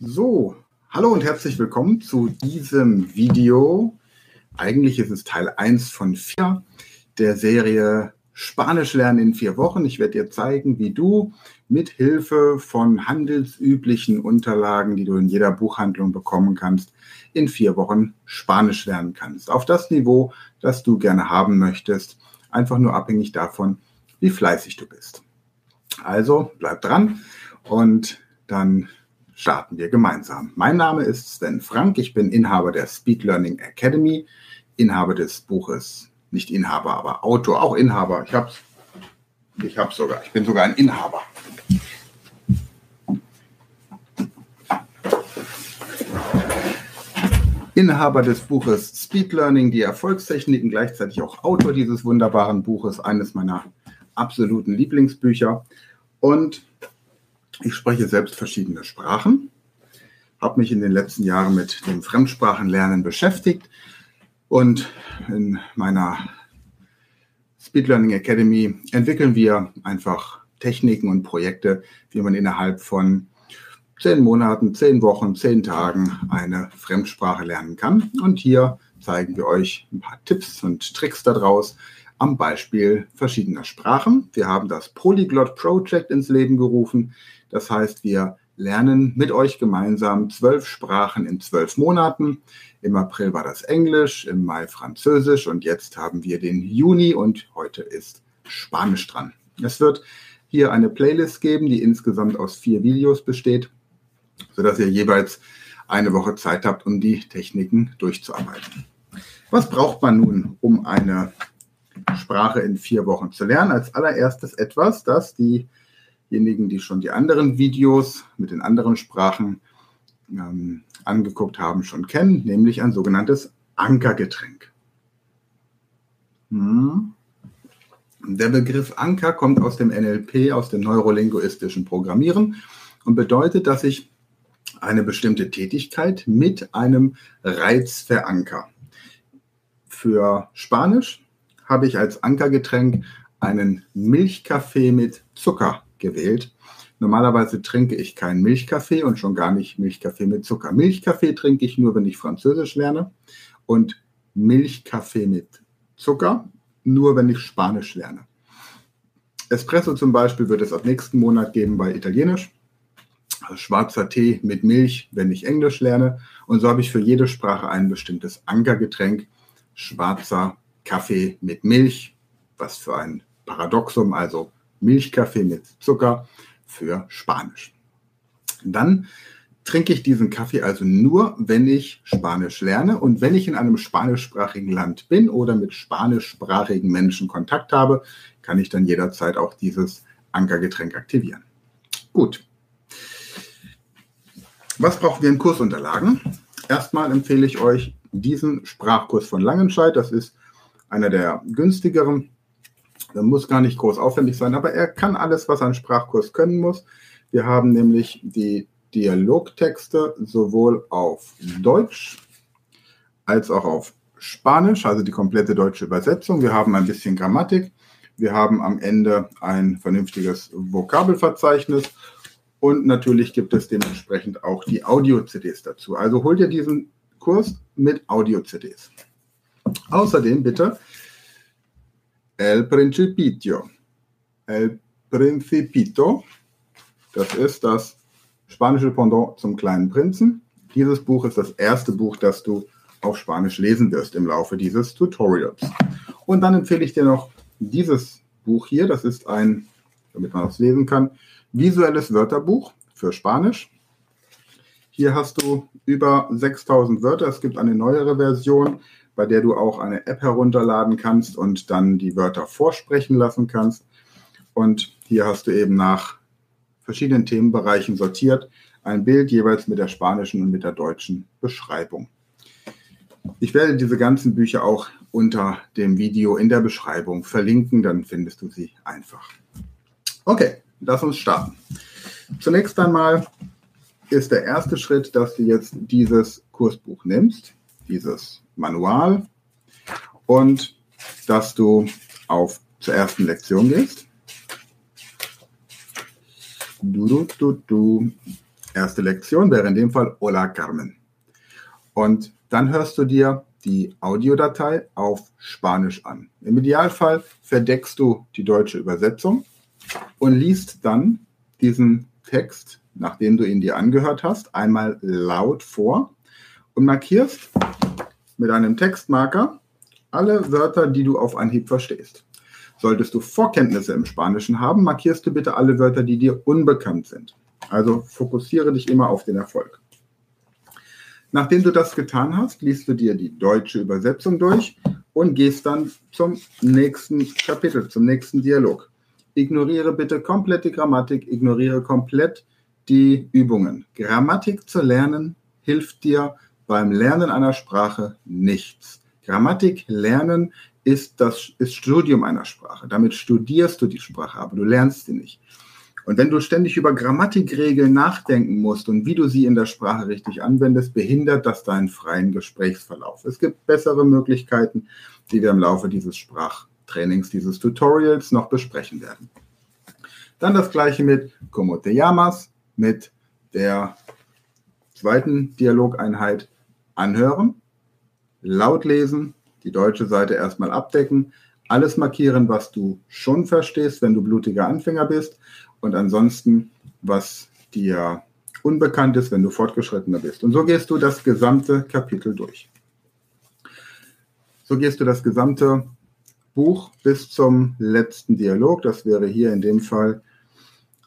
So, hallo und herzlich willkommen zu diesem Video. Eigentlich ist es Teil 1 von 4 der Serie Spanisch lernen in vier Wochen. Ich werde dir zeigen, wie du mit Hilfe von handelsüblichen Unterlagen, die du in jeder Buchhandlung bekommen kannst, in vier Wochen Spanisch lernen kannst. Auf das Niveau, das du gerne haben möchtest. Einfach nur abhängig davon, wie fleißig du bist. Also bleib dran und dann starten wir gemeinsam. Mein Name ist Sven Frank, ich bin Inhaber der Speed Learning Academy, Inhaber des Buches, nicht Inhaber, aber Autor, auch Inhaber. Ich hab's, ich hab's sogar, ich bin sogar ein Inhaber. Inhaber des Buches Speed Learning, die Erfolgstechniken, gleichzeitig auch Autor dieses wunderbaren Buches, eines meiner absoluten Lieblingsbücher. Und ich spreche selbst verschiedene Sprachen, habe mich in den letzten Jahren mit dem Fremdsprachenlernen beschäftigt und in meiner Speed Learning Academy entwickeln wir einfach Techniken und Projekte, wie man innerhalb von zehn Monaten, zehn Wochen, zehn Tagen eine Fremdsprache lernen kann. Und hier zeigen wir euch ein paar Tipps und Tricks daraus am Beispiel verschiedener Sprachen. Wir haben das Polyglot Project ins Leben gerufen. Das heißt, wir lernen mit euch gemeinsam zwölf Sprachen in zwölf Monaten. Im April war das Englisch, im Mai Französisch und jetzt haben wir den Juni und heute ist Spanisch dran. Es wird hier eine Playlist geben, die insgesamt aus vier Videos besteht, sodass ihr jeweils eine Woche Zeit habt, um die Techniken durchzuarbeiten. Was braucht man nun, um eine Sprache in vier Wochen zu lernen? Als allererstes etwas, das die diejenigen, die schon die anderen Videos mit den anderen Sprachen ähm, angeguckt haben, schon kennen, nämlich ein sogenanntes Ankergetränk. Hm. Der Begriff Anker kommt aus dem NLP, aus dem neurolinguistischen Programmieren und bedeutet, dass ich eine bestimmte Tätigkeit mit einem Reiz veranker. Für Spanisch habe ich als Ankergetränk einen Milchkaffee mit Zucker gewählt. Normalerweise trinke ich keinen Milchkaffee und schon gar nicht Milchkaffee mit Zucker. Milchkaffee trinke ich nur, wenn ich Französisch lerne und Milchkaffee mit Zucker nur, wenn ich Spanisch lerne. Espresso zum Beispiel wird es ab nächsten Monat geben bei Italienisch. Schwarzer Tee mit Milch, wenn ich Englisch lerne. Und so habe ich für jede Sprache ein bestimmtes Ankergetränk. Schwarzer Kaffee mit Milch, was für ein Paradoxum, also Milchkaffee mit Zucker für Spanisch. Dann trinke ich diesen Kaffee also nur, wenn ich Spanisch lerne und wenn ich in einem spanischsprachigen Land bin oder mit spanischsprachigen Menschen Kontakt habe, kann ich dann jederzeit auch dieses Ankergetränk aktivieren. Gut. Was brauchen wir in Kursunterlagen? Erstmal empfehle ich euch diesen Sprachkurs von Langenscheid. Das ist einer der günstigeren der muss gar nicht groß aufwendig sein, aber er kann alles, was ein Sprachkurs können muss. Wir haben nämlich die Dialogtexte sowohl auf Deutsch als auch auf Spanisch, also die komplette deutsche Übersetzung. Wir haben ein bisschen Grammatik. Wir haben am Ende ein vernünftiges Vokabelverzeichnis und natürlich gibt es dementsprechend auch die Audio-CDs dazu. Also hol dir diesen Kurs mit Audio-CDs. Außerdem bitte El Principito. El Principito, das ist das spanische Pendant zum kleinen Prinzen. Dieses Buch ist das erste Buch, das du auf Spanisch lesen wirst im Laufe dieses Tutorials. Und dann empfehle ich dir noch dieses Buch hier. Das ist ein, damit man das lesen kann, visuelles Wörterbuch für Spanisch. Hier hast du über 6000 Wörter. Es gibt eine neuere Version, bei der du auch eine App herunterladen kannst und dann die Wörter vorsprechen lassen kannst. Und hier hast du eben nach verschiedenen Themenbereichen sortiert ein Bild jeweils mit der spanischen und mit der deutschen Beschreibung. Ich werde diese ganzen Bücher auch unter dem Video in der Beschreibung verlinken, dann findest du sie einfach. Okay, lass uns starten. Zunächst einmal ist der erste Schritt, dass du jetzt dieses Kursbuch nimmst, dieses Manual und dass du auf zur ersten Lektion gehst. Du, du, du, du. Erste Lektion wäre in dem Fall Hola Carmen. Und dann hörst du dir die Audiodatei auf Spanisch an. Im Idealfall verdeckst du die deutsche Übersetzung und liest dann diesen Text, nachdem du ihn dir angehört hast, einmal laut vor und markierst mit einem Textmarker alle Wörter, die du auf Anhieb verstehst. Solltest du Vorkenntnisse im Spanischen haben, markierst du bitte alle Wörter, die dir unbekannt sind. Also fokussiere dich immer auf den Erfolg. Nachdem du das getan hast, liest du dir die deutsche Übersetzung durch und gehst dann zum nächsten Kapitel, zum nächsten Dialog. Ignoriere bitte komplett die Grammatik, ignoriere komplett die Übungen. Grammatik zu lernen hilft dir beim Lernen einer Sprache nichts. Grammatik lernen ist das ist Studium einer Sprache. Damit studierst du die Sprache, aber du lernst sie nicht. Und wenn du ständig über Grammatikregeln nachdenken musst und wie du sie in der Sprache richtig anwendest, behindert das deinen freien Gesprächsverlauf. Es gibt bessere Möglichkeiten, die wir im Laufe dieses Sprachtrainings, dieses Tutorials noch besprechen werden. Dann das gleiche mit Como te mit der zweiten Dialogeinheit anhören, laut lesen, die deutsche Seite erstmal abdecken, alles markieren, was du schon verstehst, wenn du blutiger Anfänger bist und ansonsten, was dir unbekannt ist, wenn du fortgeschrittener bist. Und so gehst du das gesamte Kapitel durch. So gehst du das gesamte Buch bis zum letzten Dialog. Das wäre hier in dem Fall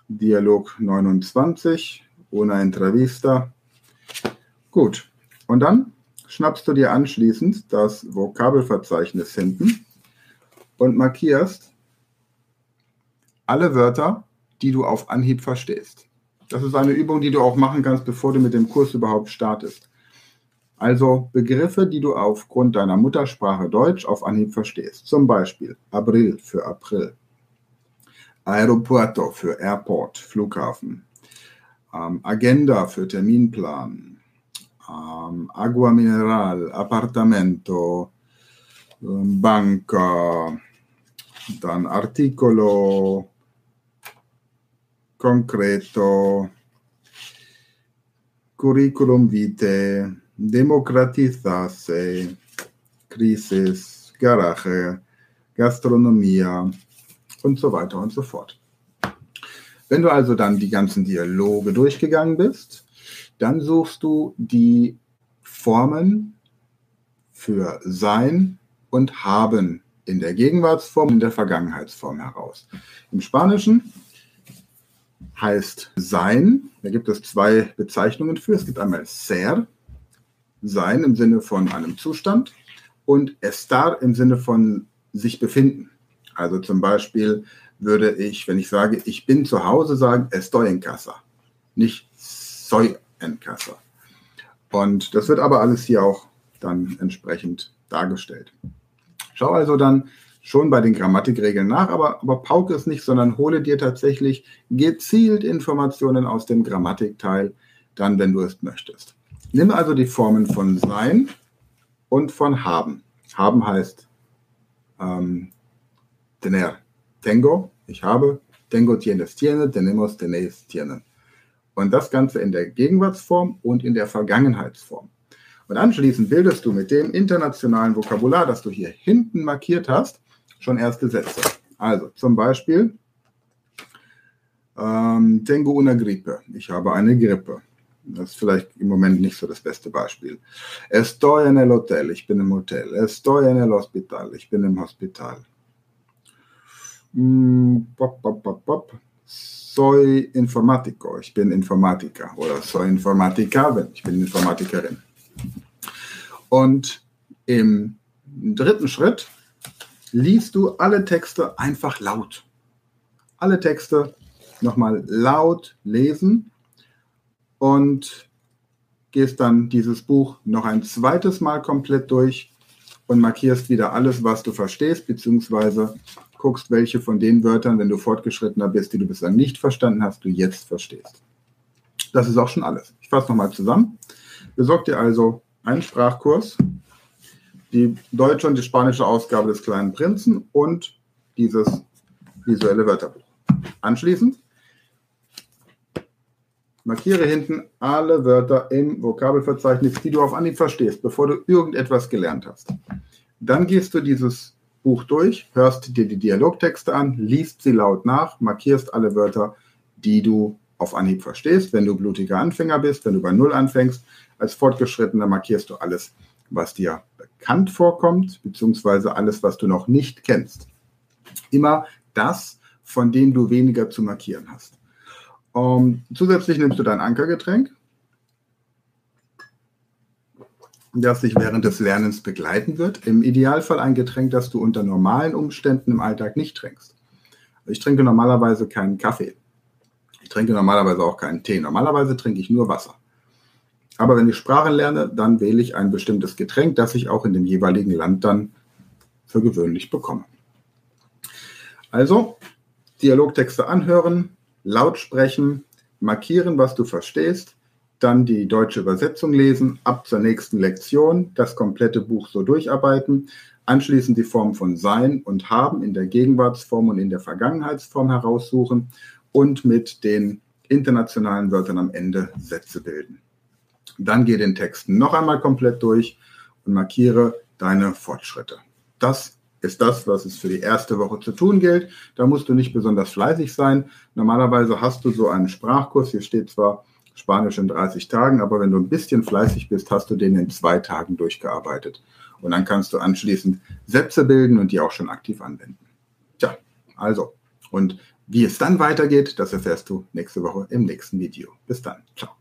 Dialog 29, una entrevista. Gut. Und dann schnappst du dir anschließend das Vokabelverzeichnis hinten und markierst alle Wörter, die du auf Anhieb verstehst. Das ist eine Übung, die du auch machen kannst, bevor du mit dem Kurs überhaupt startest. Also Begriffe, die du aufgrund deiner Muttersprache Deutsch auf Anhieb verstehst. Zum Beispiel April für April, Aeropuerto für Airport, Flughafen, ähm, Agenda für Terminplan, ähm, Agua Mineral, Apartamento, ähm, Banca, dann Articolo, concreto, curriculum vitae, democratizarse, Crisis, Garage, Gastronomia und so weiter und so fort. Wenn du also dann die ganzen Dialoge durchgegangen bist, dann suchst du die Formen für Sein und Haben in der Gegenwartsform, in der Vergangenheitsform heraus. Im Spanischen heißt sein. Da gibt es zwei Bezeichnungen für. Es gibt einmal ser, sein im Sinne von einem Zustand und estar im Sinne von sich befinden. Also zum Beispiel würde ich, wenn ich sage, ich bin zu Hause, sagen, estoy en casa, nicht soy en casa. Und das wird aber alles hier auch dann entsprechend dargestellt. Schau also dann, schon bei den Grammatikregeln nach, aber, aber pauke es nicht, sondern hole dir tatsächlich gezielt Informationen aus dem Grammatikteil, dann, wenn du es möchtest. Nimm also die Formen von sein und von haben. Haben heißt ähm, tener, tengo, ich habe, tengo tienes tiene, tenemos tenéis tienen. Und das Ganze in der Gegenwartsform und in der Vergangenheitsform. Und anschließend bildest du mit dem internationalen Vokabular, das du hier hinten markiert hast, schon erste Sätze. Also zum Beispiel, ähm, tengo una gripe. Ich habe eine Grippe. Das ist vielleicht im Moment nicht so das beste Beispiel. Estoy en el hotel. Ich bin im Hotel. Estoy en el hospital. Ich bin im Hospital. Mm, pop, pop, pop, pop. Soy informático. Ich bin Informatiker. Oder soy informatikerin. Ich bin Informatikerin. Und im dritten Schritt liest du alle Texte einfach laut. Alle Texte nochmal laut lesen und gehst dann dieses Buch noch ein zweites Mal komplett durch und markierst wieder alles, was du verstehst, beziehungsweise guckst, welche von den Wörtern, wenn du fortgeschrittener bist, die du bislang nicht verstanden hast, du jetzt verstehst. Das ist auch schon alles. Ich fasse nochmal zusammen. Besorg dir also einen Sprachkurs die deutsche und die spanische Ausgabe des Kleinen Prinzen und dieses visuelle Wörterbuch. Anschließend Markiere hinten alle Wörter im Vokabelverzeichnis, die du auf Anhieb verstehst, bevor du irgendetwas gelernt hast. Dann gehst du dieses Buch durch, hörst dir die Dialogtexte an, liest sie laut nach, markierst alle Wörter, die du auf Anhieb verstehst. Wenn du blutiger Anfänger bist, wenn du bei Null anfängst, als Fortgeschrittener markierst du alles, was dir bekannt vorkommt, beziehungsweise alles, was du noch nicht kennst. Immer das, von dem du weniger zu markieren hast. Um, zusätzlich nimmst du dein Ankergetränk, das dich während des Lernens begleiten wird. Im Idealfall ein Getränk, das du unter normalen Umständen im Alltag nicht trinkst. Ich trinke normalerweise keinen Kaffee. Ich trinke normalerweise auch keinen Tee. Normalerweise trinke ich nur Wasser. Aber wenn ich Sprachen lerne, dann wähle ich ein bestimmtes Getränk, das ich auch in dem jeweiligen Land dann für gewöhnlich bekomme. Also, Dialogtexte anhören, laut sprechen, markieren, was du verstehst, dann die deutsche Übersetzung lesen, ab zur nächsten Lektion das komplette Buch so durcharbeiten, anschließend die Form von Sein und Haben in der Gegenwartsform und in der Vergangenheitsform heraussuchen und mit den internationalen Wörtern am Ende Sätze bilden. Dann geh den Text noch einmal komplett durch und markiere deine Fortschritte. Das ist das, was es für die erste Woche zu tun gilt. Da musst du nicht besonders fleißig sein. Normalerweise hast du so einen Sprachkurs. Hier steht zwar Spanisch in 30 Tagen, aber wenn du ein bisschen fleißig bist, hast du den in zwei Tagen durchgearbeitet. Und dann kannst du anschließend Sätze bilden und die auch schon aktiv anwenden. Tja, also. Und wie es dann weitergeht, das erfährst du nächste Woche im nächsten Video. Bis dann. Ciao.